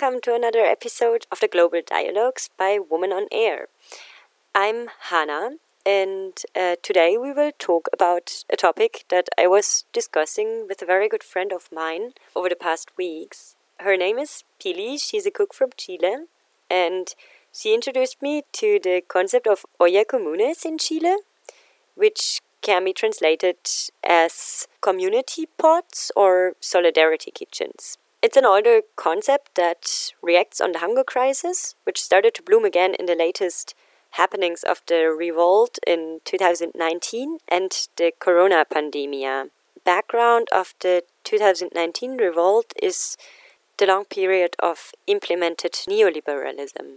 Welcome to another episode of the Global Dialogues by Woman on Air. I'm Hannah, and uh, today we will talk about a topic that I was discussing with a very good friend of mine over the past weeks. Her name is Pili, she's a cook from Chile, and she introduced me to the concept of olla comunes in Chile, which can be translated as community pots or solidarity kitchens. It's an older concept that reacts on the hunger crisis, which started to bloom again in the latest happenings of the revolt in 2019 and the corona pandemia. Background of the 2019 revolt is the long period of implemented neoliberalism.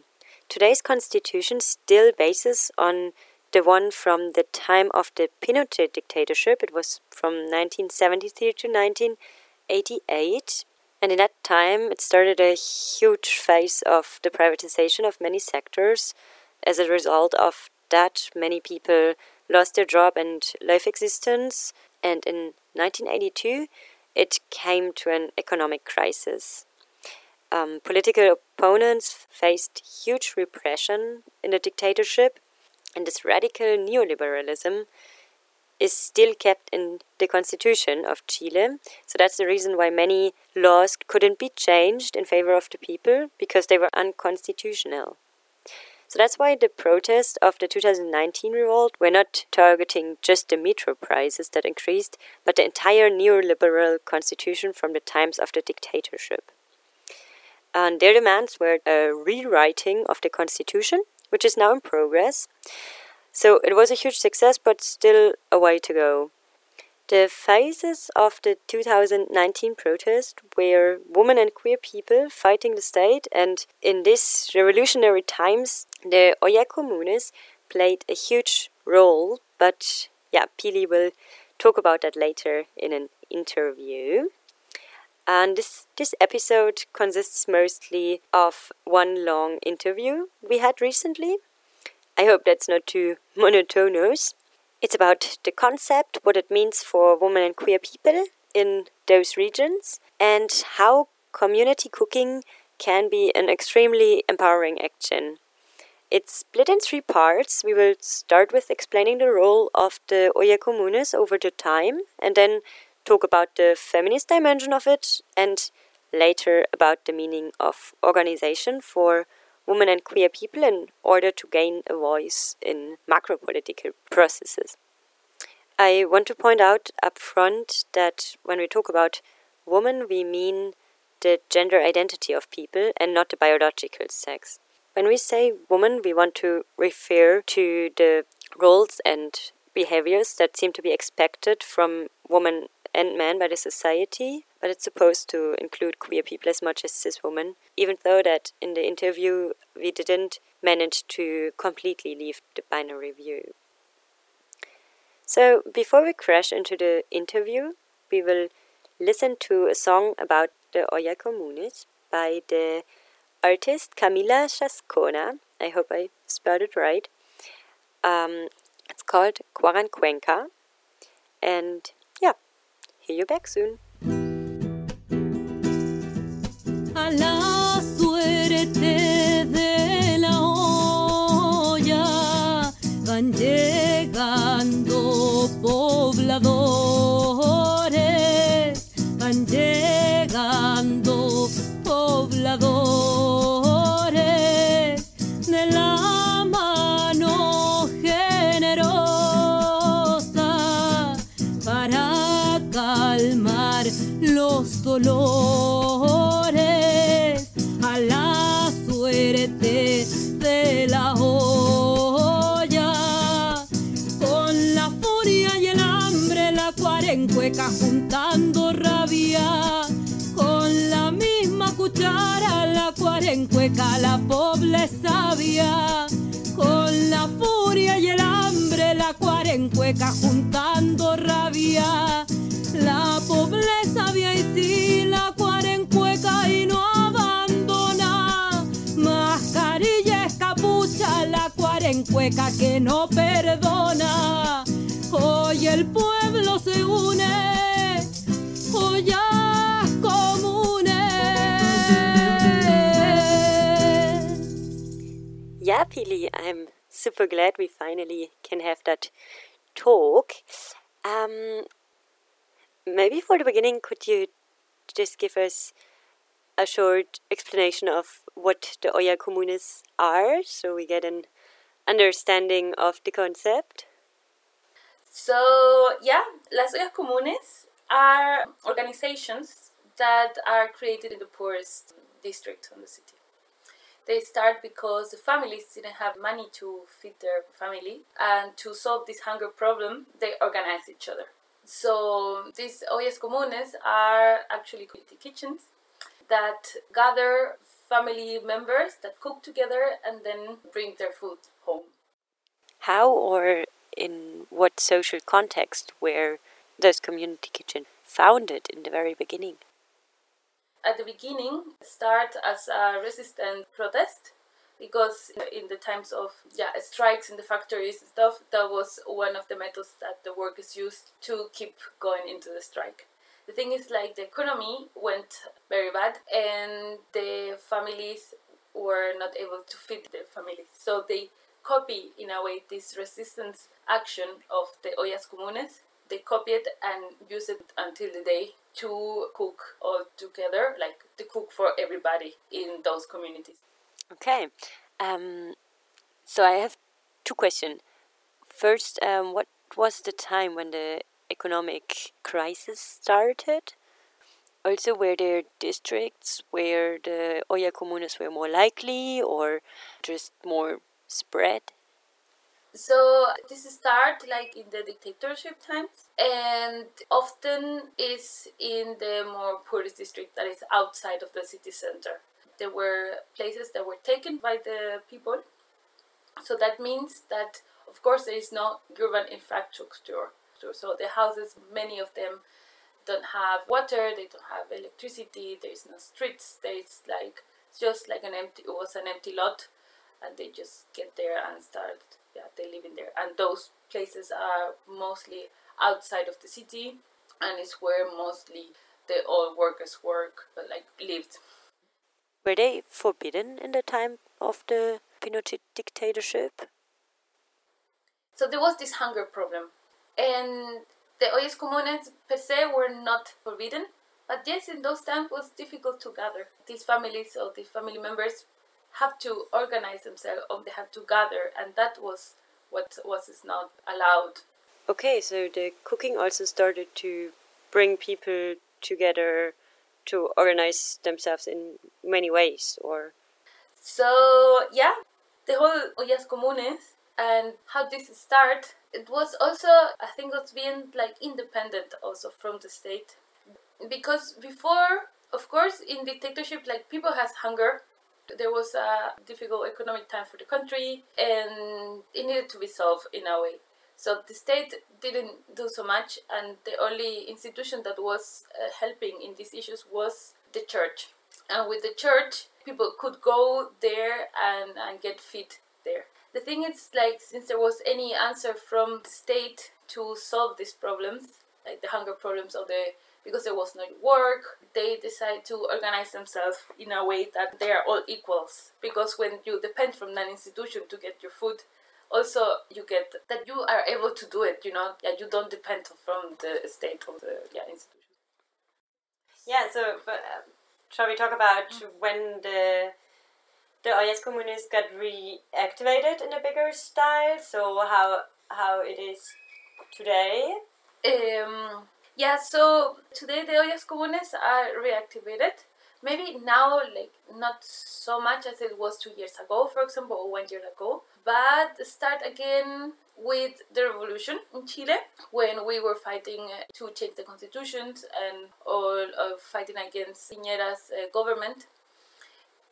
Today's constitution still bases on the one from the time of the Pinochet dictatorship. It was from 1973 to 1988 and in that time, it started a huge phase of the privatization of many sectors. As a result of that, many people lost their job and life existence. And in 1982, it came to an economic crisis. Um, political opponents faced huge repression in the dictatorship, and this radical neoliberalism is still kept in the constitution of Chile. So that's the reason why many laws couldn't be changed in favor of the people because they were unconstitutional. So that's why the protests of the 2019 revolt were not targeting just the metro prices that increased, but the entire neoliberal constitution from the times of the dictatorship. And their demands were a rewriting of the constitution, which is now in progress. So it was a huge success, but still a way to go. The phases of the 2019 protest were women and queer people fighting the state, and in these revolutionary times, the Olla Comunes played a huge role. But yeah, Pili will talk about that later in an interview. And this, this episode consists mostly of one long interview we had recently I hope that's not too monotonous. It's about the concept, what it means for women and queer people in those regions, and how community cooking can be an extremely empowering action. It's split in three parts. We will start with explaining the role of the Olla Comunes over the time, and then talk about the feminist dimension of it, and later about the meaning of organization for women and queer people in order to gain a voice in macro political processes. I want to point out up front that when we talk about woman, we mean the gender identity of people and not the biological sex. When we say woman, we want to refer to the roles and behaviors that seem to be expected from women and men by the society, but it's supposed to include queer people as much as cis women, even though that in the interview we didn't manage to completely leave the binary view. So before we crash into the interview, we will listen to a song about the Olla Comunes by the artist Camila Chascona. I hope I spelled it right. Um, it's called Cuenca, and yeah, hear you back soon. La pobre sabia. Con la furia y el hambre la cuarencueca juntando rabia. La pobreza sabia y sí la cuarencueca y no abandona. Mascarilla es capucha la cuarencueca que no perdona. Hoy el pueblo se une, ollas comunes. Yeah, I'm super glad we finally can have that talk. Um, maybe for the beginning, could you just give us a short explanation of what the Olla Comunes are so we get an understanding of the concept? So, yeah, Las Ollas Comunes are organizations that are created in the poorest district in the city. They start because the families didn't have money to feed their family, and to solve this hunger problem, they organize each other. So, these ollas comunes are actually community kitchens that gather family members that cook together and then bring their food home. How or in what social context were those community kitchen founded in the very beginning? At the beginning, start as a resistant protest because in the times of yeah strikes in the factories and stuff, that was one of the methods that the workers used to keep going into the strike. The thing is, like the economy went very bad, and the families were not able to feed their families, so they copy in a way this resistance action of the ollas comunes. They copy it and use it until the day to cook all together, like to cook for everybody in those communities. Okay, um, so I have two questions. First, um, what was the time when the economic crisis started? Also, were there districts where the Olla comunes were more likely or just more spread? So this start like in the dictatorship times and often is in the more poorest district that is outside of the city center. There were places that were taken by the people. So that means that of course there is no urban infrastructure. So the houses, many of them don't have water, they don't have electricity, there is no streets, there is like it's just like an empty it was an empty lot and they just get there and start yeah they live in there. And those places are mostly outside of the city and it's where mostly the old workers work but like lived. Were they forbidden in the time of the Pinochet dictatorship? so there was this hunger problem. And the ollas comunes per se were not forbidden. But yes in those times it was difficult to gather. These families or these family members have to organize themselves or they have to gather and that was what was is not allowed. Okay, so the cooking also started to bring people together to organize themselves in many ways, or? So yeah the whole ollas comunes and how this start it was also i think it's being like independent also from the state. Because before of course in dictatorship like people has hunger there was a difficult economic time for the country and it needed to be solved in a way. So the state didn't do so much and the only institution that was uh, helping in these issues was the church. And with the church people could go there and, and get fit there. The thing is like since there was any answer from the state to solve these problems like the hunger problems of the because there was no work they decide to organize themselves in a way that they are all equals because when you depend from an institution to get your food also you get that you are able to do it you know yeah you don't depend from the state or the yeah institution yeah. So, but, um, shall we talk about when the the Ollas Comunes got reactivated in a bigger style? So how how it is today? Um, yeah, so today the ollas comunes are reactivated. Maybe now, like not so much as it was two years ago, for example, or one year ago. but start again with the revolution in Chile when we were fighting to change the constitutions and all uh, fighting against Piñera's uh, government.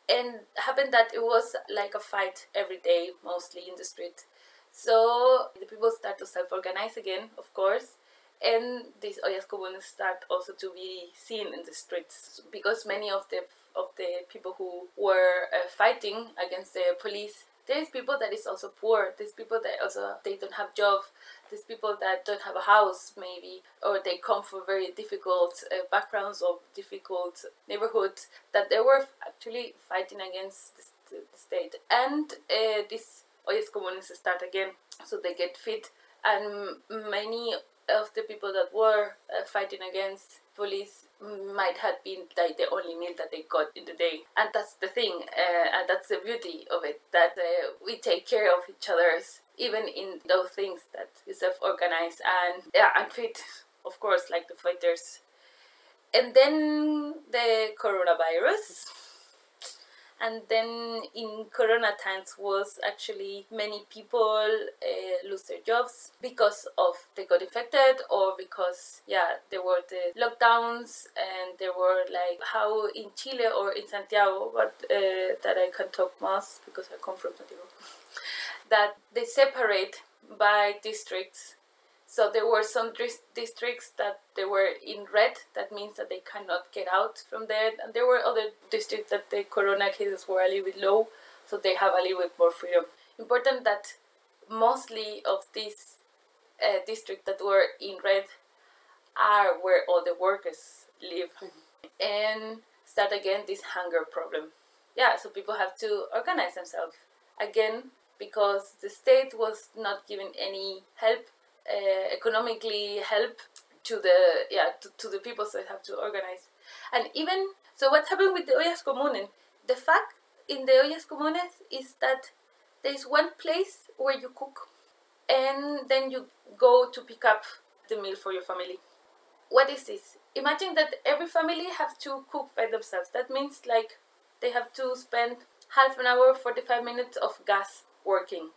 And happened that it was like a fight every day, mostly in the street. So the people start to self-organize again, of course, and these ollas comunes start also to be seen in the streets because many of the of the people who were uh, fighting against the police there's people that is also poor there's people that also they don't have job there's people that don't have a house maybe or they come from very difficult uh, backgrounds or difficult neighborhoods that they were actually fighting against the, the state. And uh, these ollas comunes start again so they get fit. And many of the people that were uh, fighting against police might have been like the only meal that they got in the day. And that's the thing uh, and that's the beauty of it that uh, we take care of each other's even in those things that is self-organized and yeah and fit of course like the fighters. And then the coronavirus and then in corona times was actually many people uh, lose their jobs because of they got infected or because yeah there were the lockdowns and there were like how in chile or in santiago but uh, that i can talk most because i come from santiago that they separate by districts so there were some districts that they were in red. That means that they cannot get out from there. And there were other districts that the corona cases were a little bit low, so they have a little bit more freedom. Important that mostly of these uh, districts that were in red are where all the workers live, and start again this hunger problem. Yeah, so people have to organize themselves again because the state was not giving any help uh, economically help to the yeah to, to the people so they have to organize. And even so what happened with the ollas comunes? The fact in the ollas comunes is that there's one place where you cook and then you go to pick up the meal for your family. What is this? Imagine that every family have to cook by themselves. That means like they have to spend half an hour 45 minutes of gas working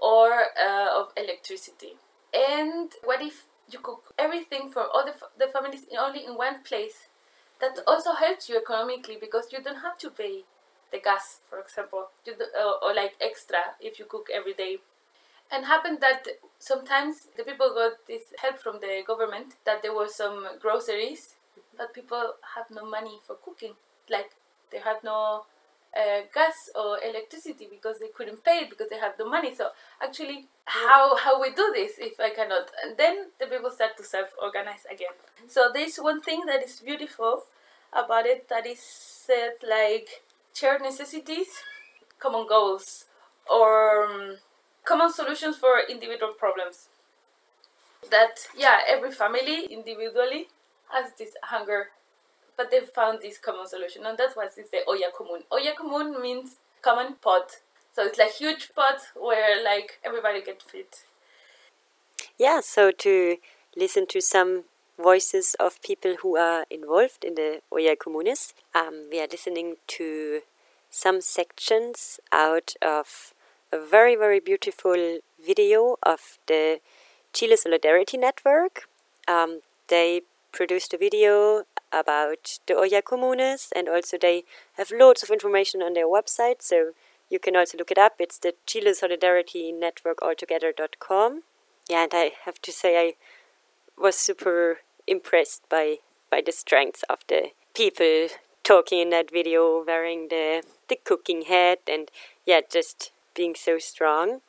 or uh, of electricity and what if you cook everything for all the, the families only in one place? That also helps you economically because you don't have to pay the gas, for example, do, uh, or like extra if you cook every day. And happened that sometimes the people got this help from the government that there were some groceries, but people have no money for cooking. Like they have no uh, gas or electricity because they couldn't pay it because they have no money. So actually, how how we do this if I cannot? And then the people start to self-organize again. So there's one thing that is beautiful about it that is said like shared necessities, common goals, or um, common solutions for individual problems. That yeah, every family individually has this hunger but they found this common solution, and that's why it's the olla común. Olla común means common pot, so it's like huge pot where like everybody gets fit. Yeah, so to listen to some voices of people who are involved in the olla comunes, um, we are listening to some sections out of a very very beautiful video of the Chile Solidarity Network. Um, they produced a video about the Olla Comunes and also they have loads of information on their website so you can also look it up. It's the Chile Solidarity Network altogether.com. Yeah, and I have to say I was super impressed by by the strength of the people talking in that video, wearing the the cooking hat, and yeah, just being so strong.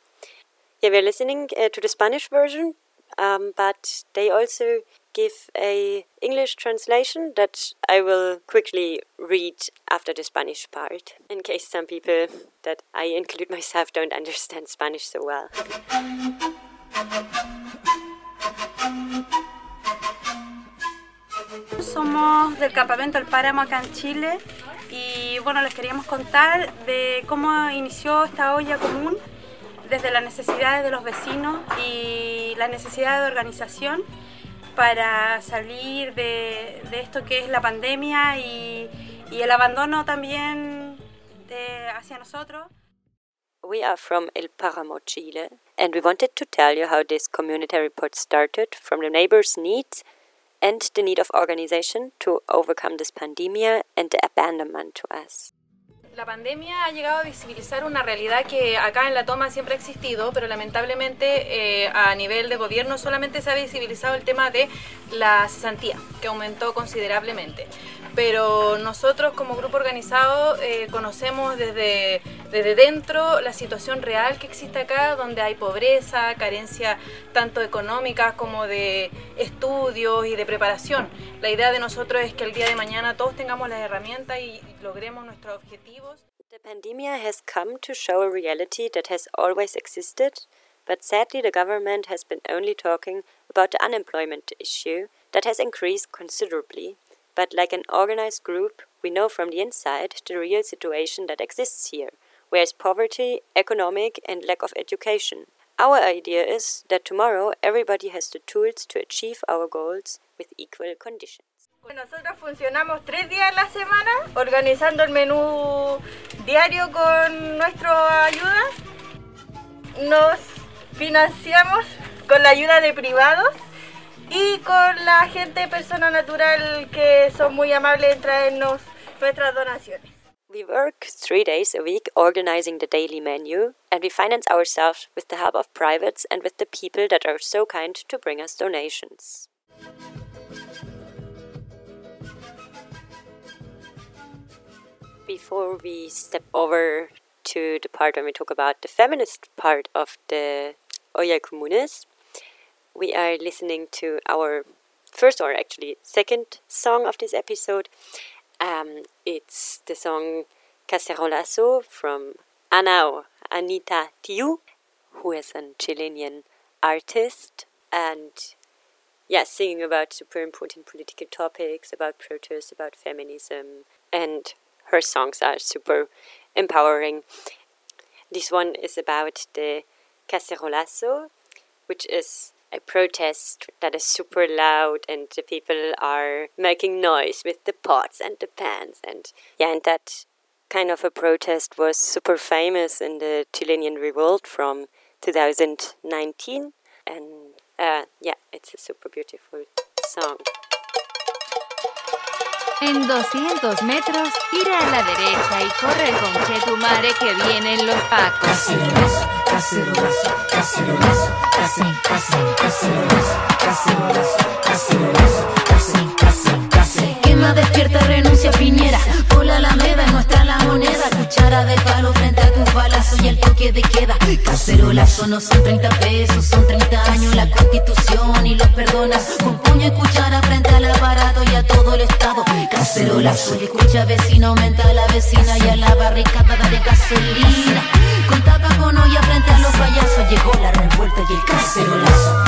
Yeah, we're listening uh, to the Spanish version, um, but they also give a English translation that I will quickly read after the Spanish part, in case some people that I include myself don't understand Spanish so well. Somos del campamento El Páramo acá en Chile y bueno, les queríamos contar de cómo inició esta olla común desde las necesidades de los vecinos y las necesidades de organización para salir de, de esto que es la pandemia y, el abandono también hacia nosotros. We are from El Paramo, Chile, and we wanted to tell you how this community report started from the neighbors' needs and the need of organization to overcome this pandemia and the abandonment to us. La pandemia ha llegado a visibilizar una realidad que acá en la toma siempre ha existido, pero lamentablemente eh, a nivel de gobierno solamente se ha visibilizado el tema de la cesantía, que aumentó considerablemente. Pero nosotros como grupo organizado eh, conocemos desde, desde dentro la situación real que existe acá, donde hay pobreza, carencia tanto económica como de estudios y de preparación. La idea de nosotros es que el día de mañana todos tengamos las herramientas y logremos nuestros objetivos. The pandemic has come to show a reality that has always existed, but sadly the government has been only talking about the unemployment issue that has increased considerably. But like an organized group, we know from the inside the real situation that exists here, where is poverty, economic, and lack of education. Our idea is that tomorrow everybody has the tools to achieve our goals with equal conditions. Nosotros funcionamos tres días a la semana organizando el menú diario con nuestra ayuda. Nos financiamos con la ayuda de privados y con la gente persona natural que son muy amables en traernos nuestras donaciones. We work three days a week organizing the daily menu, and we finance ourselves with the help of privates and with the people that are so kind to bring us donations. Before we step over to the part when we talk about the feminist part of the Olla Comunes, we are listening to our first or actually second song of this episode. Um, it's the song Cacerolazo from Anao Anita Tijoux, who is a Chilean artist and yeah, singing about super important political topics, about protests, about feminism, and her songs are super empowering. This one is about the Cacerolazo, which is a protest that is super loud and the people are making noise with the pots and the pans and yeah and that kind of a protest was super famous in the Chilean revolt from 2019 and uh, yeah it's a super beautiful song. En 200 metros, gira a la derecha y corre con que tu madre que vienen los pacos. Cacerolazo, cacerolazo, casi, casi, cacerolazo, cacerolazo, cacerolazo, casi, casi, casi. Quema despierta, renuncia Piñera. Por la alameda, nuestra la moneda. Cuchara de palo frente a tus balazos y el toque de queda. Cacerolazo no son 30 pesos, son 30 años la constitución y los perdonas. Con puño y cuchara frente al aparato y a todo el estado. Cacerolazo y escucha vecino, aumenta a la vecina y a la barricada dale gasolina. Con olla frente a los payasos llegó la revuelta y el cacerolazo,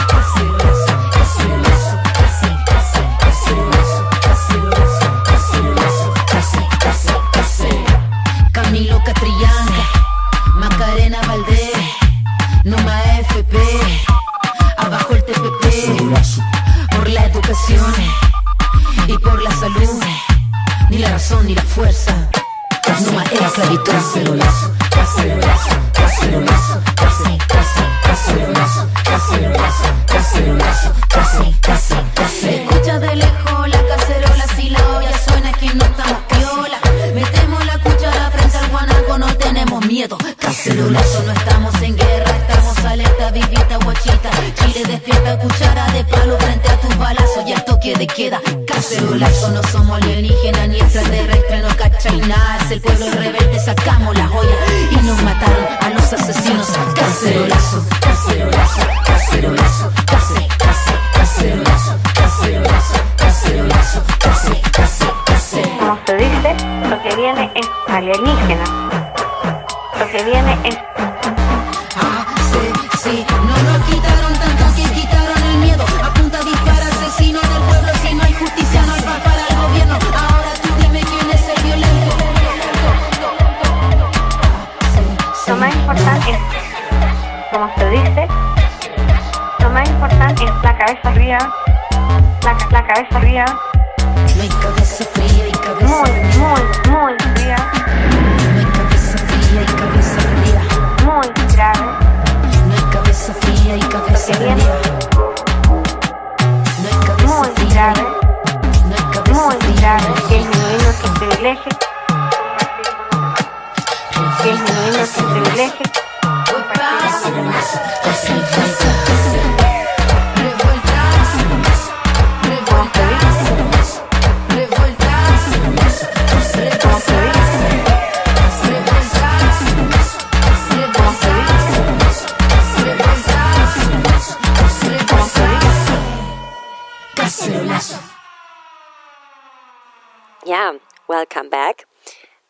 welcome back.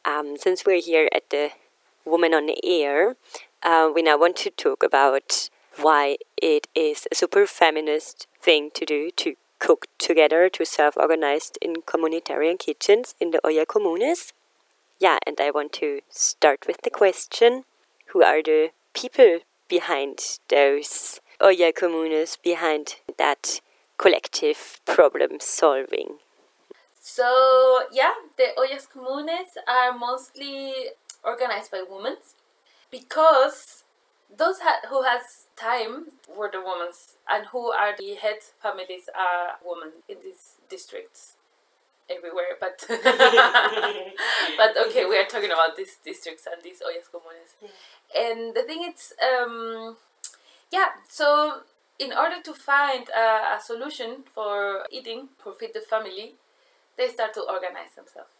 Um, since we're here at the Woman on the Air, uh, we now want to talk about why it is a super feminist thing to do to cook together, to self organized in communitarian kitchens in the Olla Comunes. Yeah, and I want to start with the question who are the people behind those Olla Comunes, behind that collective problem solving? So yeah, the ollas comunes are mostly organized by women because those ha- who has time were the women and who are the head families are women in these districts everywhere but but okay we are talking about these districts and these ollas comunes. And the thing is um yeah so in order to find a, a solution for eating for feed the family they start to organize themselves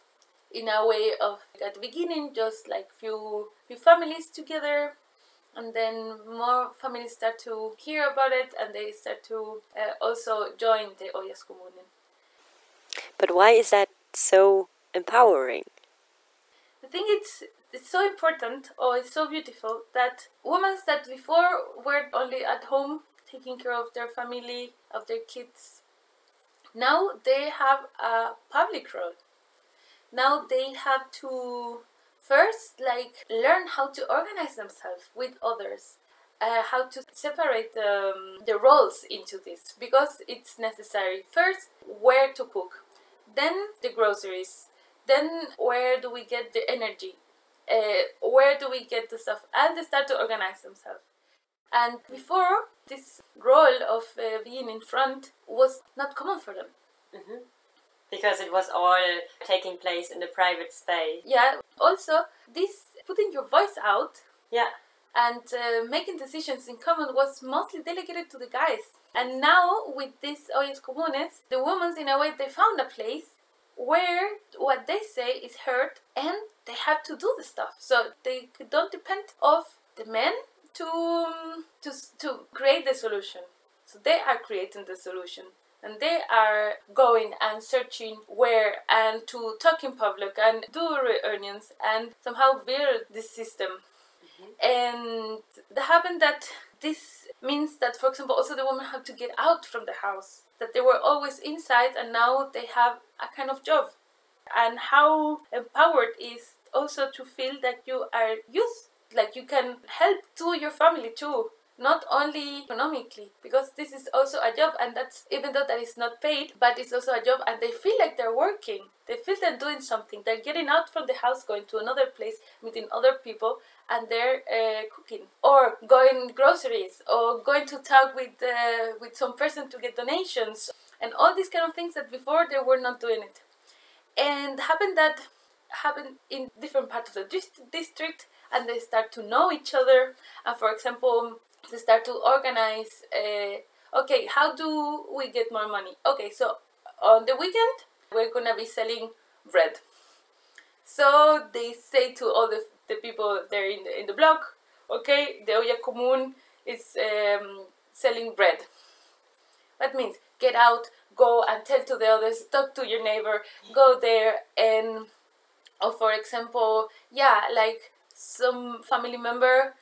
in a way of at the beginning just like few few families together and then more families start to hear about it and they start to uh, also join the ollas comunes But why is that so empowering? I think it's it's so important or it's so beautiful that women that before were only at home taking care of their family, of their kids, now they have a public road. Now they have to first like learn how to organize themselves with others. Uh, how to separate um, the roles into this because it's necessary. First, where to cook, then the groceries, then where do we get the energy, uh, where do we get the stuff, and they start to organize themselves. And before, this role of uh, being in front was not common for them. Because it was all taking place in the private space. Yeah. Also, this putting your voice out. Yeah. And uh, making decisions in common was mostly delegated to the guys. And now with these ollas comunes, the women in a way they found a place where what they say is heard and they have to do the stuff. So they don't depend of the men to um, to to create the solution. So they are creating the solution and they are going and searching where and to talk in public and do reunions and somehow build this system. And it happened that this means that, for example, also the women have to get out from the house. That they were always inside and now they have a kind of job. And how empowered is also to feel that you are used, like you can help to your family too not only economically because this is also a job and that's even though that is not paid but it's also a job and they feel like they're working. They feel they're doing something. They're getting out from the house going to another place meeting other people and they're uh, cooking or going groceries or going to talk with uh, with some person to get donations and all these kind of things that before they were not doing it. And happened that happened in different parts of the district and they start to know each other. And for example they start to organize uh, okay how do we get more money? Okay so on the weekend we're gonna be selling bread. So they say to all the, the people there in the, in the block okay the olla común is um, selling bread. That means get out go and tell to the others talk to your neighbor go there and or for example yeah like some family member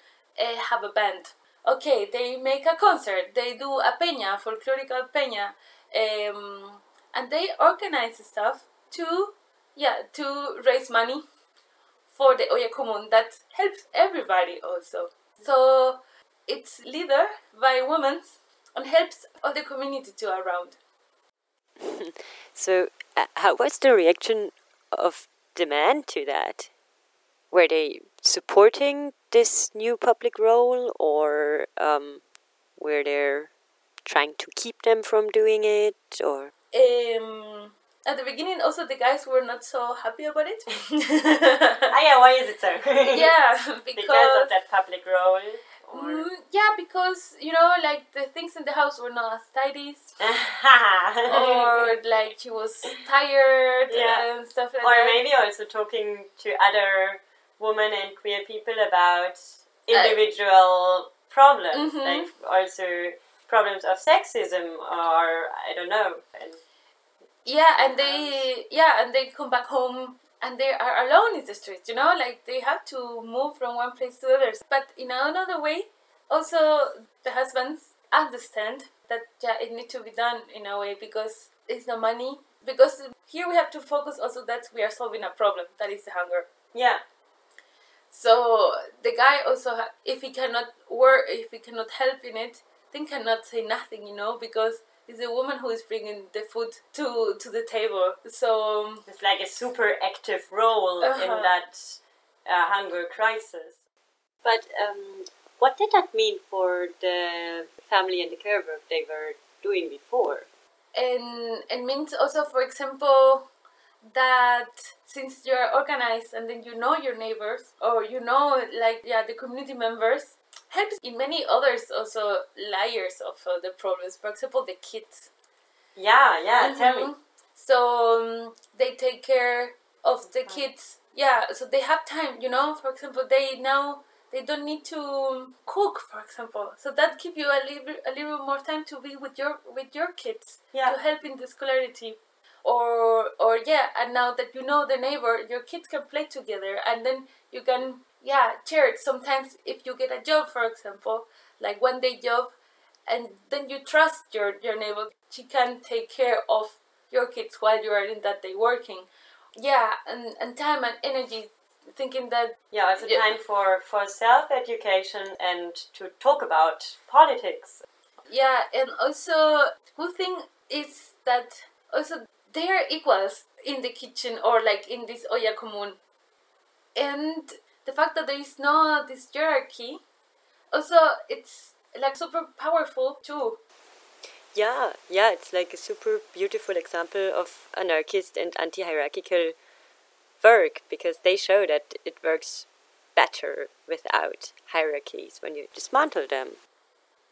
uh, have a band. Okay they make a concert they do a peña folklorical peña um, and they organize stuff to yeah to raise money for the olla común. That helps everybody also. So it's leader by women and helps all the community to around. So, uh, how was the reaction of the to that? Were they supporting this new public role, or um, where they're trying to keep them from doing it, or Um, at the beginning, also the guys were not so happy about it. ah, yeah, why is it so? yeah, because, because of that public role. Or... Mm, yeah, because you know, like the things in the house were not as tidy, or like she was tired Yeah. and stuff like or that. maybe also talking to other women and queer people about individual problems, Mhm. like also problems of sexism, or I don't know. And Yeah, and they yeah, and they come back home and they are alone in the streets. You know, like they have to move from one place to others. But in another way, also the husbands understand that yeah, it needs to be done in a way because it's the money. Because here we have to focus also that we are solving a problem that is the hunger. yeah, So the guy also, if he cannot work, if he cannot help in it, then cannot say nothing, you know, because it's a woman who is bringing the food to to the table. So um, it's like a super active role in Uh-huh. that uh, hunger crisis. But um, what did that mean for the family and the care work they were doing before? and it means also, for example, that since you're organized and then you know your neighbors or you know like yeah the community members helps in many others also layers of uh, the problems. For example, the kids. Yeah, yeah, tell me. Mhm. So um, they take care of the kids. Yeah, so they have time. You know, for example, they now they don't need to cook, for example. So that give you a little a little more time to be with your with your kids Yeah. to help in the scholarity. Or or yeah, and now that you know the neighbor, your kids can play together, and then you can yeah share it. Sometimes if you get a job, for example, like one day job, and then you trust your your neighbor she can take care of your kids while you are in that day working yeah and, and time and energy thinking that Yeah, also time for, for self education and to talk about politics. yeah and also good thing is that also they are equals in the kitchen or like in this olla común and the fact that there is no this hierarchy also it's like super powerful too Yeah, yeah, it's like a super beautiful example of anarchist and anti hierarchical work because they show that it works better without hierarchies when you dismantle them.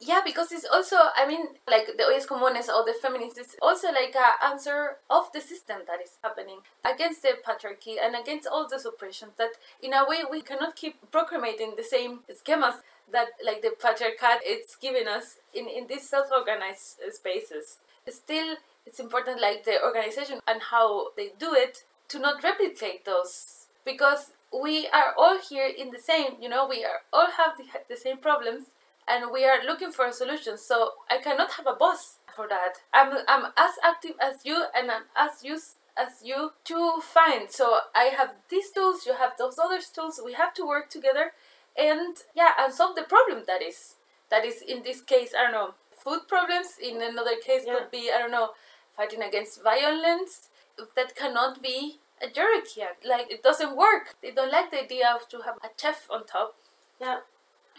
Yeah, because it's also, I mean, like the Ollas Comunes or the feminists, it's also like a answer of the system that is happening against the patriarchy and against all this oppression. That in a way we cannot keep proclamating the same schemas that like the patriarchat it's giving us in, in these self-organized spaces. Still, it's important like the organization and how they do it to not replicate those because we are all here in the same, you know, we are all have the, the same problems and we are looking for a solution. So I cannot have a boss for that. I'm I'm as active as you and I'm as used as you to find. So I have these tools, you have those other tools. We have to work together, and yeah, and solve the problem that is that is in this case I don't know food problems. In another case could be I don't know fighting against violence. That cannot be a hierarchy. Like it doesn't work. They don't like the idea of to have a chef on top. Yeah.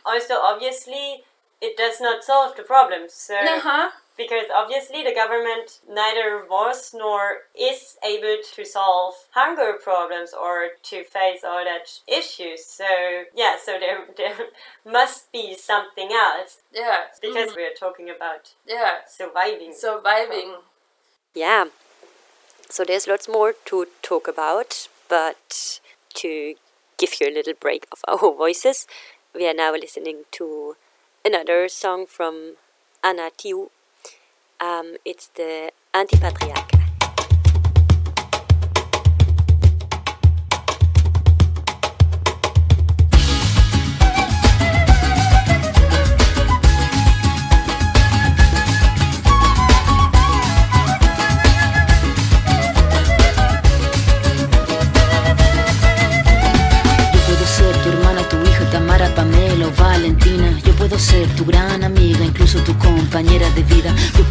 Also, obviously, it does not solve the problems. So, Uh-huh. because obviously the government neither was nor is able to solve hunger problems or to face all that issues. So, yeah, so there, there must be something else. Yeah. Because Mhm. we're talking about Yeah. surviving. Surviving. Yeah. So there's lots more to talk about, but to give you a little break of our voices, we are now listening to another song from Ana Tijoux. Um, it's the Antipatriarca.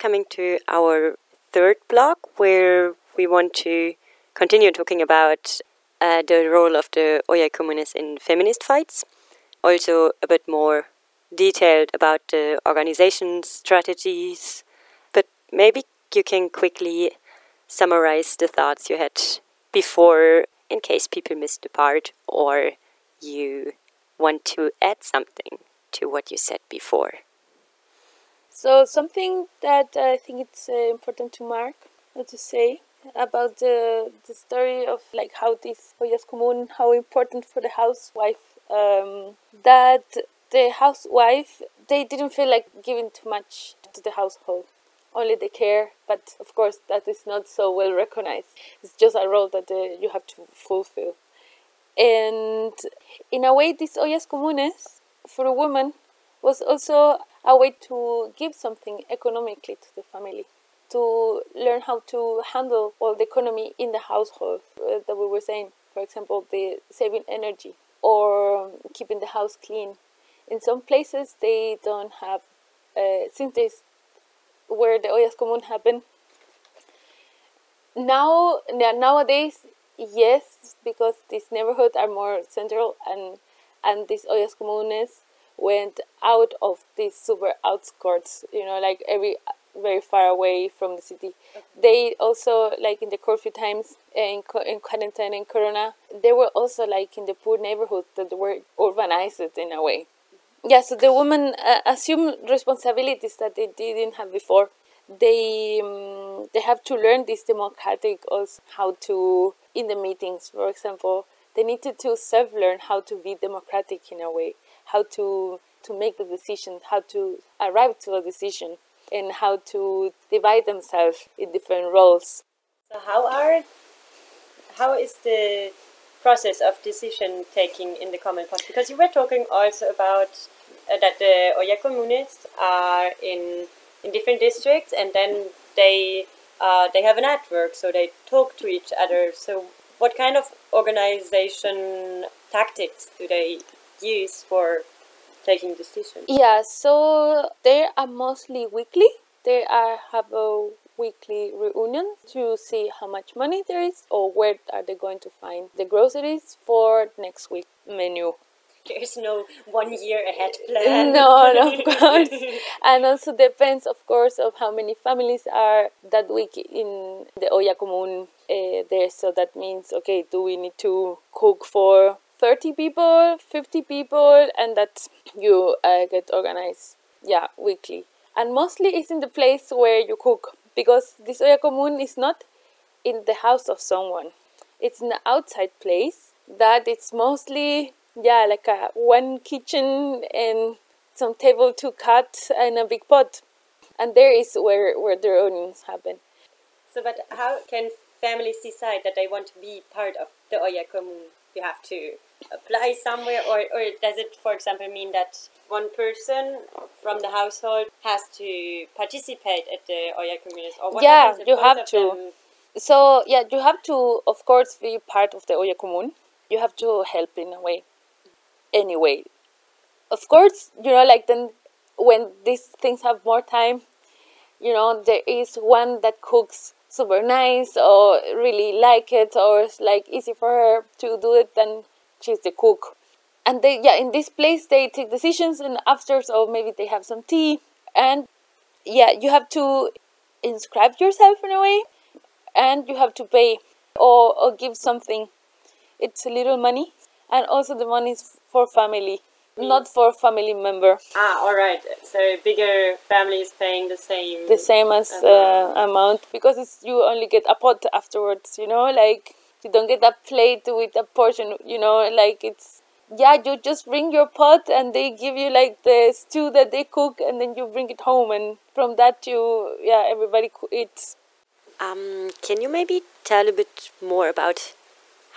Coming to our third block where we want to continue talking about uh, the role of the Olla comunes in feminist fights. Also, a bit more detailed about the organization strategies. But maybe you can quickly summarize the thoughts you had before in case people missed the part or you want to add something to what you said before. So something that I think it's uh, important to mark or to say about the the story of like how this ollas común, how important for the housewife, um, that the housewife they didn't feel like giving too much to the household, only the care. But of course, that is not so well recognized. It's just a role that uh, you have to fulfill. And in a way, these ollas comunes for a woman was also a way to give something economically to the family, to learn how to handle all the economy in the household uh, that we were saying. For example, the saving energy or keeping the house clean. In some places, they don't have, uh, since this where the ollas común happen. Now, nowadays, yes, because these neighborhoods are more central and and these ollas comunes went out of these super outskirts, you know, like every very far away from the city. They also like in the curfew times in in quarantine and corona, they were also like in the poor neighborhoods that were urbanized in a way. Yeah, so the women uh, assume responsibilities that they didn't have before. They um, they have to learn this democratic also how to in the meetings, for example, they needed to self learn how to be democratic in a way, how to to make the decision, how to arrive to a decision, and how to divide themselves in different roles. So how are how is the process of decision taking in the common pot? Because you were talking also about uh, that the Olla comunes are in in different districts, and then they uh, they have a network, so they talk to each other. So What kind of organization tactics do they use for taking decisions? Yeah, so they are mostly weekly. They are have a weekly reunion to see how much money there is or where are they going to find the groceries for next week menu. There's no one year ahead plan. No, no, of course. and also depends, of course, of how many families are that week in the Olla Común uh, there. So that means, okay, do we need to cook for 30 people, 50 people, and that you uh, get organized, yeah, weekly. And mostly it's in the place where you cook because this Olla Común is not in the house of someone. It's an outside place that it's mostly yeah like a one kitchen and some table to cut and a big pot and there is where where the reunions happen so but how can families decide that they want to be part of the Olla Común you have to apply somewhere or, or does it for example mean that one person from the household has to participate at the Olla Común or what yeah you have to. so yeah you have to of course be part of the Olla Común you have to help in a way anyway. Of course you know like then when these things have more time you know there is one that cooks super nice or really like it or it's like easy for her to do it then she's the cook. And they yeah in this place they take decisions and after so maybe they have some tea. And yeah you have to inscribe yourself in a way and you have to pay or, or give something. It's a little money and also the money is for family not for family member. Ah all right. So bigger family is paying the same the same as uh, amount because it's, you only get a pot afterwards you know like you don't get a plate with a portion you know like it's yeah you just bring your pot and they give you like the stew that they cook and then you bring it home and from that you yeah everybody eats. Um, can you maybe tell a bit more about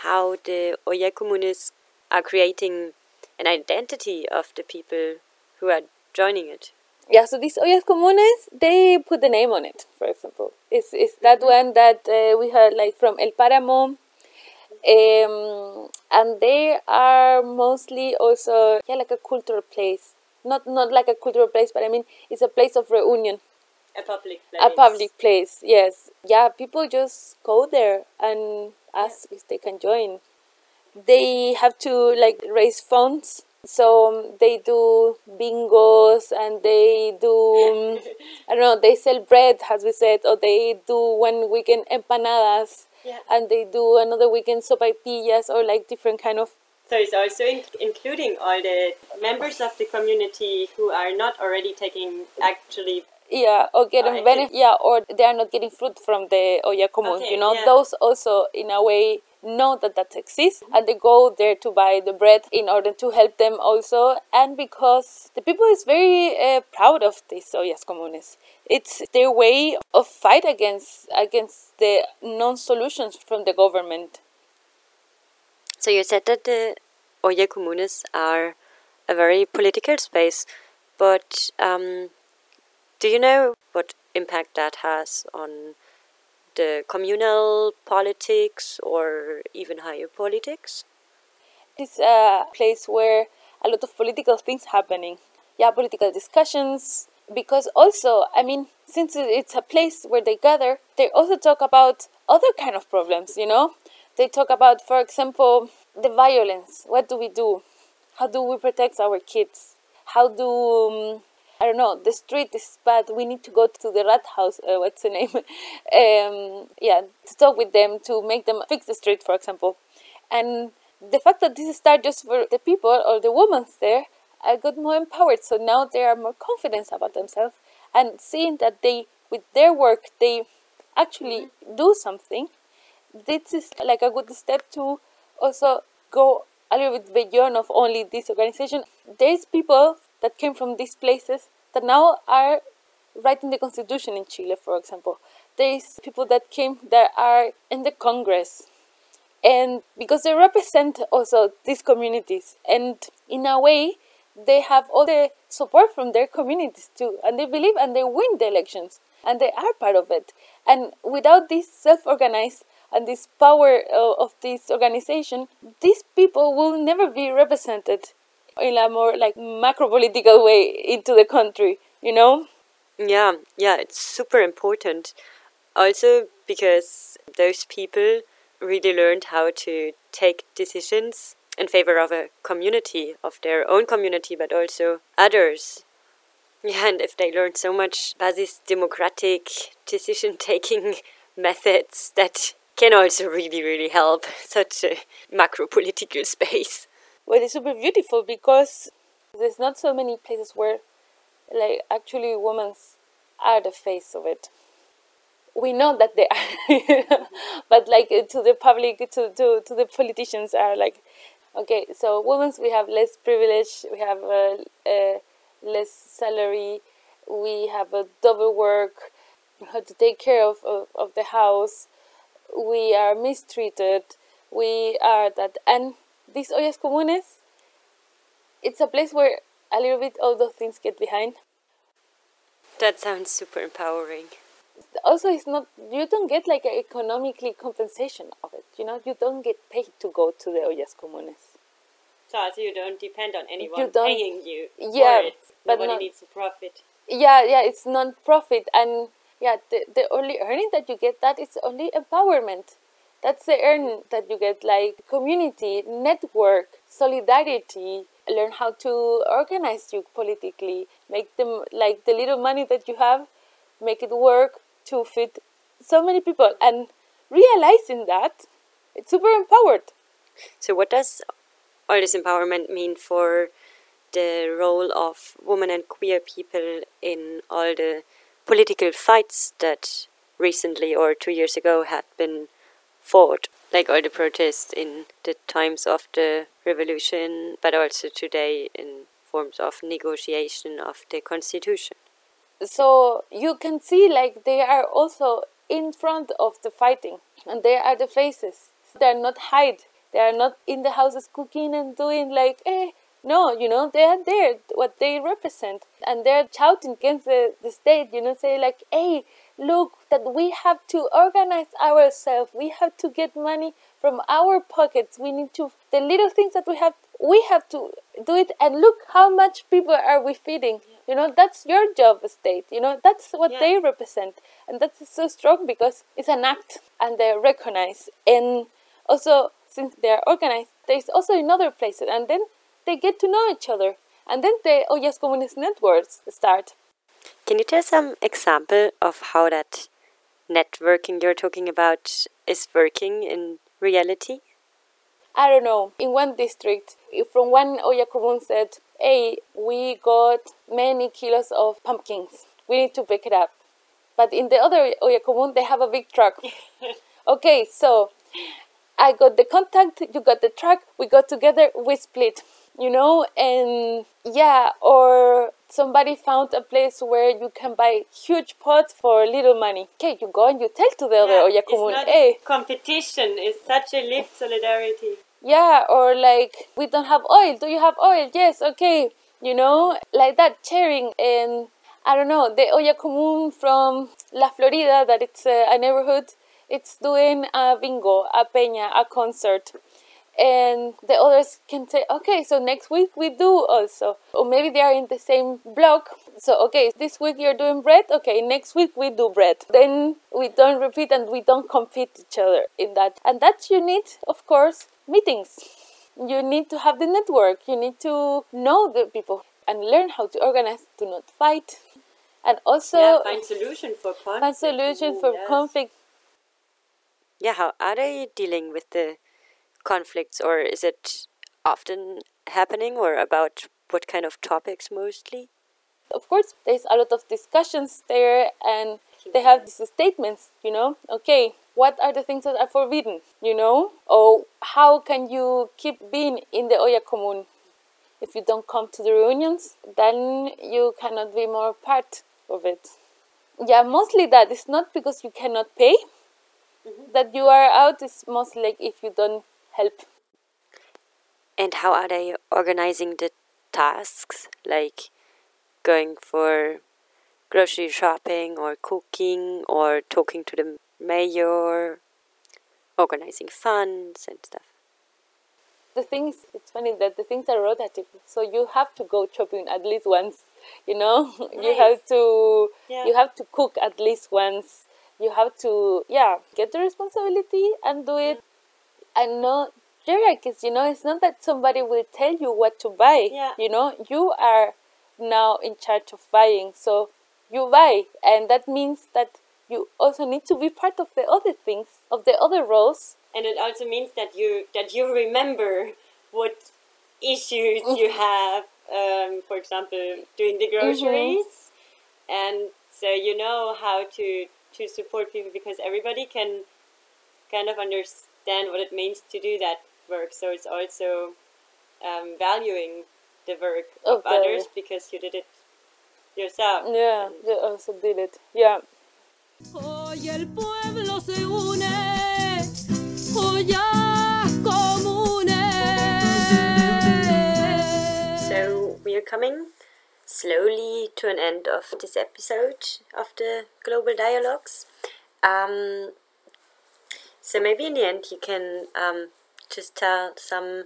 how the Comunes are creating an identity of the people who are joining it? yeah so these ollas comunes they put the name on it for example. It's, it's that one that uh, we heard like from El Páramo um, and they are mostly also yeah like a cultural place. Not not like a cultural place but i mean it's a place of reunion. A public place. a public place yes. Yeah people just go there and ask if they can join. They have to like raise funds. So um, they do bingos and they do um, i don't know they sell bread as we said or they do one weekend empanadas Yeah. and they do another weekend sopaipillas or like different kind of So it's also in- including all the members of the community who are not already taking actually. yeah or getting benefit yeah or they are not getting fruit from the olla Común Okay, you know yeah. those also in a way know that that exists and they go there to buy the bread in order to help them also. And because the people is very uh, proud of these ollas comunes it's their way of fight against against the non-solutions from the government. So you said that the Olla Comunes are a very political space, but um, do you know what impact that has on the communal politics or even higher politics? It's a place where a lot of political things happening. Yeah, political discussions. Because also, I mean, since it's a place where they gather, they also talk about other kind of problems. You know, they talk about, for example, the violence. What do we do? How do we protect our kids? How do um, I don't know. The street is bad. We need to go to the rat house. Uh, what's the name? um, yeah, to talk with them to make them fix the street, for example. And the fact that this started just for the people or the women there, I got more empowered. So now they are more confident about themselves and seeing that they, with their work, they actually do something. This is like a good step to also go a little bit beyond of only this organization. There's people that came from these places that now are writing the constitution in Chile, for example. There's people that came that are in the Congress. And because they represent also these communities and in a way they have all the support from their communities too. And they believe and they win the elections and they are part of it. And without this self-organized and this power uh, of this organization, these people will never be represented in a more like macro political way into the country, you know? Yeah, yeah, it's super important. Also because those people really learned how to take decisions in favor of a community, of their own community, but also others. Yeah, and if they learn so much these democratic decision taking methods, that can also really, really help such a macro political space. Well, it's super beautiful because there's not so many places where, like, actually women are the face of it. We know that they are, but like to the public, to, to, to the politicians are like, okay, so women we have less privilege, we have uh, uh, less salary, we have a double work, have to take care of, of, of the house, we are mistreated, we are that, and these ollas comunes, it's a place where a little bit all those things get behind. That sounds super empowering. Also, it's not you don't get like economically compensation of it. You know, you don't get paid to go to the ollas comunes. So, so you don't depend on anyone You paying you Yeah, for it. but Nobody not- needs a profit. Yeah, yeah, it's non-profit, and yeah, the the only earning that you get that is only empowerment. That's the earn that you get, like community, network, solidarity. Learn how to organize you politically. Make them like the little money that you have, make it work to fit so many people. And realizing that, it's super empowered. So, what does all this empowerment mean for the role of women and queer people in all the political fights that recently or two years ago had been fought? Like all the protests in the times of the revolution, but also today in forms of negotiation of the constitution. so you can see like they are also in front of the fighting and they are the faces they are not hide they are not in the houses cooking and doing like eh no you know they are there what they represent and they're shouting against the, the state you know say like hey look that we have to organize ourselves. We have to get money from our pockets. We need to the little things that we have we have to do it. And look how much people are we feeding. You know that's your job state. You know that's what they represent. And that's so strong because it's an act and they're recognized. And also since they're organized there's also in other places. And then they get to know each other. And then the ollas oh, comunes networks start Can you tell some example of how that networking you're talking about is working in reality? I don't know, in one district, from one Olla Común said, hey, we got many kilos of pumpkins. We need to pick it up. But in the other Olla Común, they have a big truck. okay, so I got the contact, you got the truck, we got together, we split. You know, and yeah, or somebody found a place where you can buy huge pots for little money. Okay, you go and you tell to the other Olla Común, hey, competition, is such a lived solidarity. yeah, or like, we don't have oil. Do you have oil? Yes, okay. You know, like that sharing. And I don't know, the Olla Común from La Florida, that it's a, a neighborhood, it's doing a bingo, a peña, a concert. And the others can say, okay, so next week we do also. Or maybe they are in the same block. So, okay, this week you're doing bread. Okay, next week we do bread. Then we don't repeat and we don't compete each other in that. And that you need, of course, meetings. You need to have the network. You need to know the people and learn how to organize, to not fight. And also yeah, find solution for conflict. find solution for yes. conflict. Yeah, how are they dealing with the conflicts, or is it often happening, or about what kind of topics mostly? Of course, there's a lot of discussions there, and they have these statements, you know, okay, what are the things that are forbidden, you know, or how can you keep being in the Olla Común? If you don't come to the reunions, then you cannot be more part of it. Yeah, mostly that. It's not because you cannot pay mm-hmm. that you are out, it's mostly like if you don't help. And how are they organizing the tasks, like going for grocery shopping or cooking or talking to the mayor? organizing funds and stuff. The things, it's funny that the things are rotative. So you have to go shopping at least once, you know? you have to, Yeah. you have to cook at least once. You have to, yeah, get the responsibility and do it. And no hierarchies, you know? It's not that somebody will tell you what to buy. Yeah. You know, you are now in charge of buying. So you buy. And that means that you also need to be part of the other things, of the other roles. And it also means that you that you remember what issues you have. Um, for example, doing the groceries, and so you know how to to support people because everybody can kind of understand what it means to do that work. So it's also um, valuing the work of, Of the- others because you did it yourself. Yeah, they also did it. Yeah. Hoy el pueblo se une, ollas comunes. So we are coming slowly to an end of this episode of the Global Dialogues. Um, so maybe in the end you can um, just tell some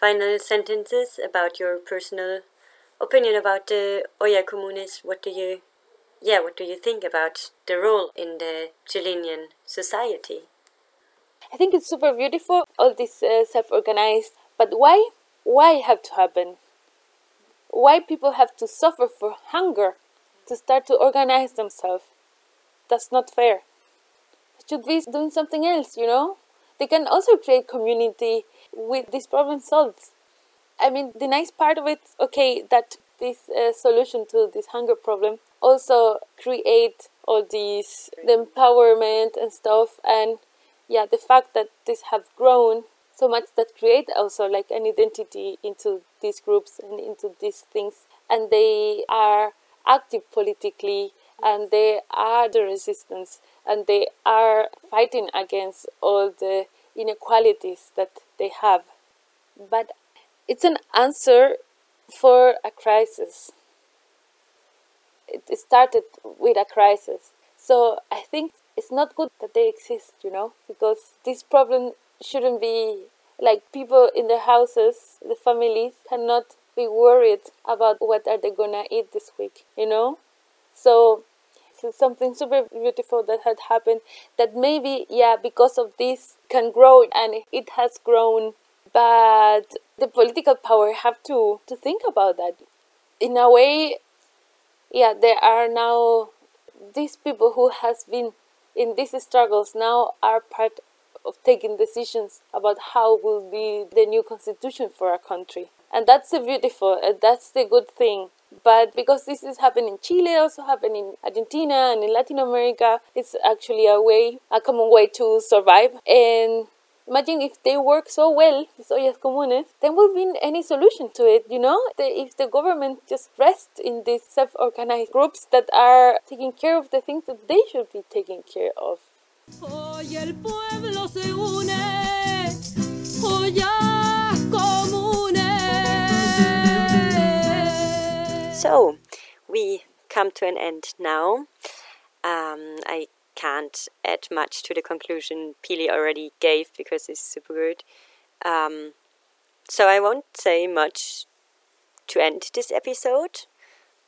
final sentences about your personal opinion about the Olla Comunes. What do you, yeah, what do you think about the role in the Chilean society? I think it's super beautiful, all this uh, self organized. But why? Why have to happen? Why people have to suffer for hunger to start to organize themselves? That's not fair. Should be doing something else, you know? They can also create community with this problem solved. I mean, the nice part of it, okay, that this uh, solution to this hunger problem also create all these the empowerment and stuff, and yeah, the fact that this have grown so much that create also like an identity into these groups and into these things, and they are active politically, and they are the resistance, and they are fighting against all the inequalities that they have. But it's an answer for a crisis. It started with a crisis. So I think it's not good that they exist, you know, because this problem shouldn't be like people in their houses, the families cannot be worried about what are they gonna eat this week, you know? So something super beautiful that had happened that maybe yeah because of this can grow and it has grown. But the political power have to to think about that. In a way yeah there are now these people who has been in these struggles now are part of taking decisions about how will be the new constitution for a country and that's beautiful and that's the good thing but because this is happening in Chile, also happening in Argentina and in Latin America, it's actually a way, a common way to survive. And imagine if they work so well, these ollas comunes, eh? then will be any solution to it, you know? If the government just rests in these self-organized groups that are taking care of the things that they should be taking care of. Hoy el pueblo se une. So, we come to an end now. Um, I can't add much to the conclusion Pili already gave because it's super good. Um, so, I won't say much to end this episode,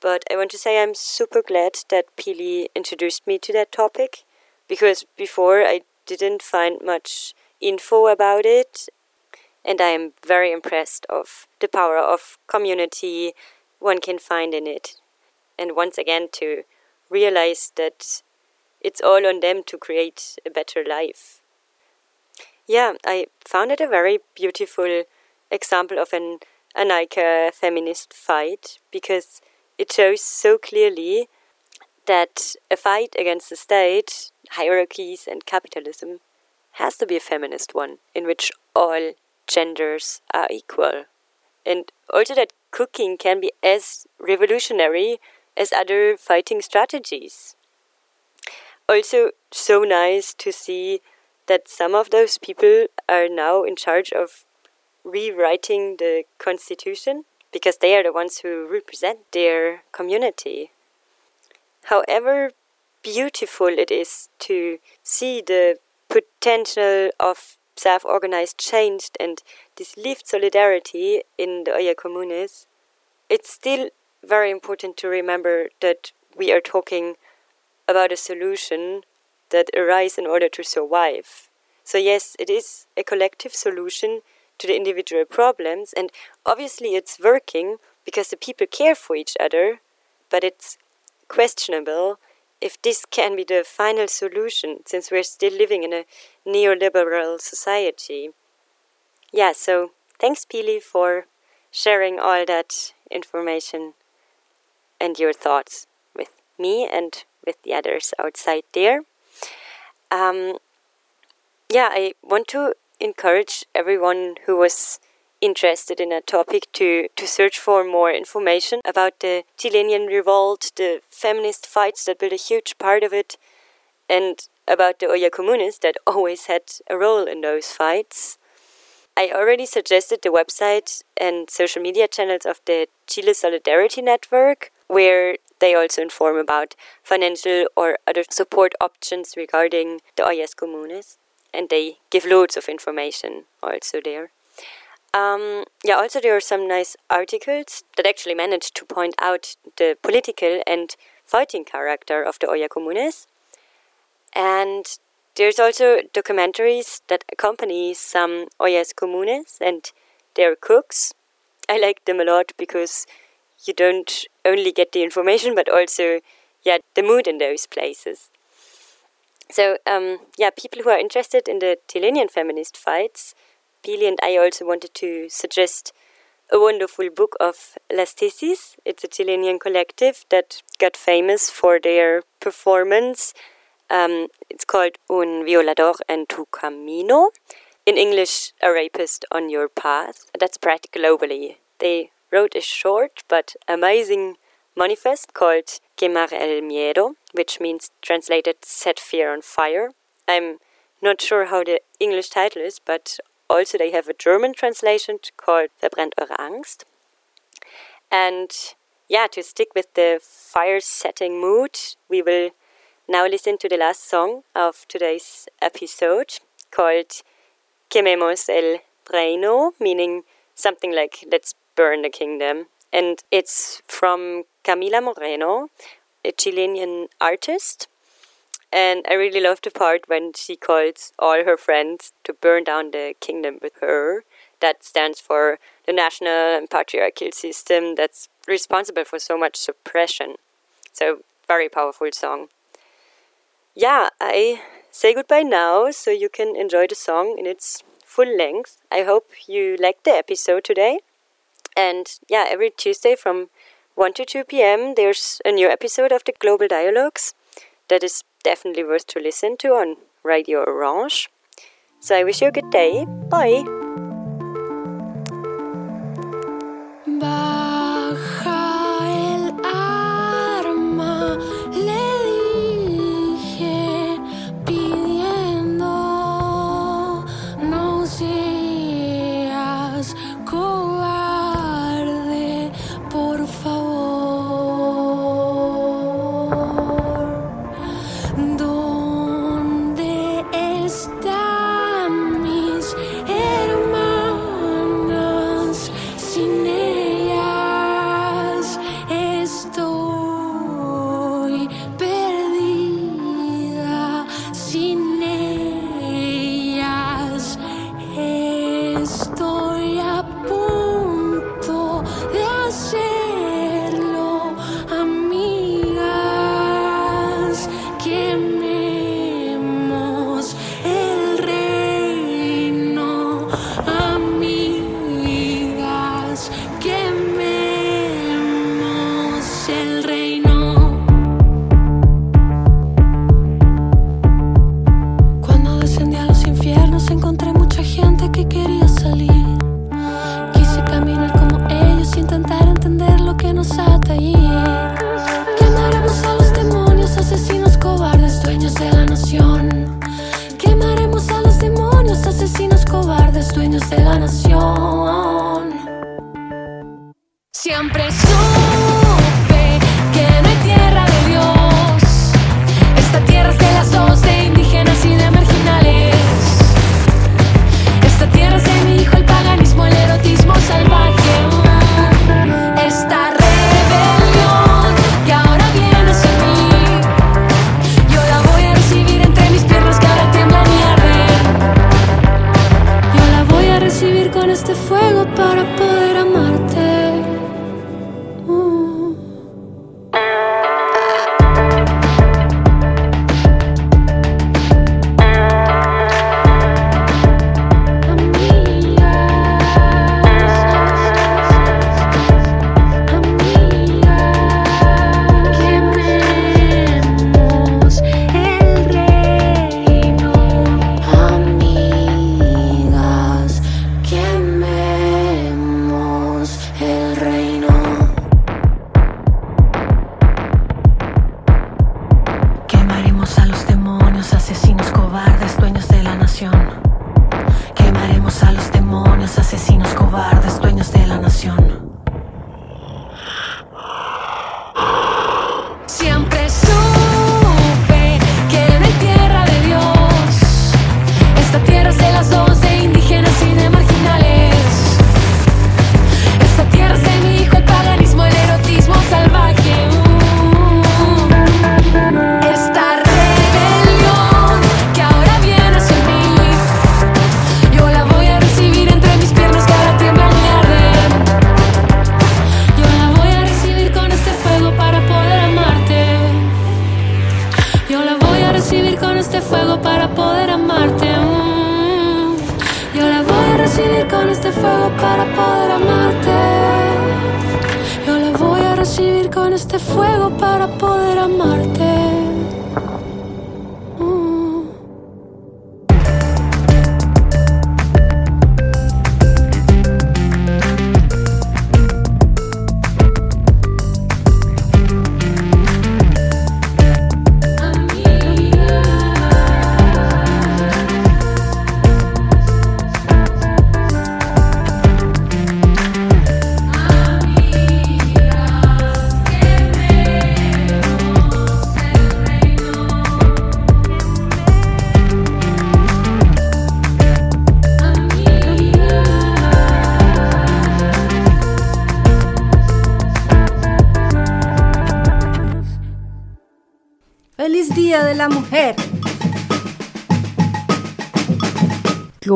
but I want to say I'm super glad that Pili introduced me to that topic because before I didn't find much info about it and I am very impressed of the power of community one can find in it. And once again, to realize that it's all on them to create a better life. Yeah, I found it a very beautiful example of an anarcha feminist fight because it shows so clearly that a fight against the state, hierarchies, and capitalism has to be a feminist one in which all genders are equal. And also that cooking can be as revolutionary as other fighting strategies. Also, so nice to see that some of those people are now in charge of rewriting the constitution because they are the ones who represent their community. However beautiful it is to see the potential of self-organized change and this lived solidarity in the Olla Comunes, it's still very important to remember that we are talking about a solution that arises in order to survive. So yes, it is a collective solution to the individual problems, and obviously it's working because the people care for each other, but it's questionable if this can be the final solution since we're still living in a neoliberal society. Yeah, so thanks, Pili, for sharing all that information and your thoughts with me and with the others outside there. Um, yeah, I want to encourage everyone who was interested in a topic to, to search for more information about the Chilean revolt, the feminist fights that built a huge part of it, and about the Olla Comunes that always had a role in those fights. I already suggested the website and social media channels of the Chile Solidarity Network, where they also inform about financial or other support options regarding the Ollas Comunes, and they give loads of information also there. Um, yeah, also there are some nice articles that actually managed to point out the political and fighting character of the Olla Comunes. And there's also documentaries that accompany some Ollas Comunes and their cooks. I like them a lot because you don't only get the information but also yeah the mood in those places. So um, yeah, people who are interested in the Chilean feminist fights Pili and I also wanted to suggest a wonderful book of Las Tesis. It's a Chilean collective that got famous for their performance. Um, it's called Un Violador en tu Camino. In English, A Rapist on Your Path. That's spread globally. They wrote a short but amazing manifest called Quemar el Miedo, which means translated Set Fear on Fire. I'm not sure how the English title is, but also they have a German translation called Verbrennt eure Angst. And yeah, to stick with the fire setting mood, we will now listen to the last song of today's episode called Quememos el Reino, meaning something like let's burn the kingdom. And it's from Camila Moreno, a Chilean artist and I really love the part when she calls all her friends to burn down the kingdom with her. That stands for the national and patriarchal system that's responsible for so much suppression. So, very powerful song. Yeah, I say goodbye now so you can enjoy the song in its full length. I hope you liked the episode today. And yeah, every Tuesday from 1 to 2 p.m., there's a new episode of the Global Dialogues that is definitely worth to listen to on Radio Orange. So I wish you a good day. Bye. Esta tierra es de las dos de indígenas y de marginales.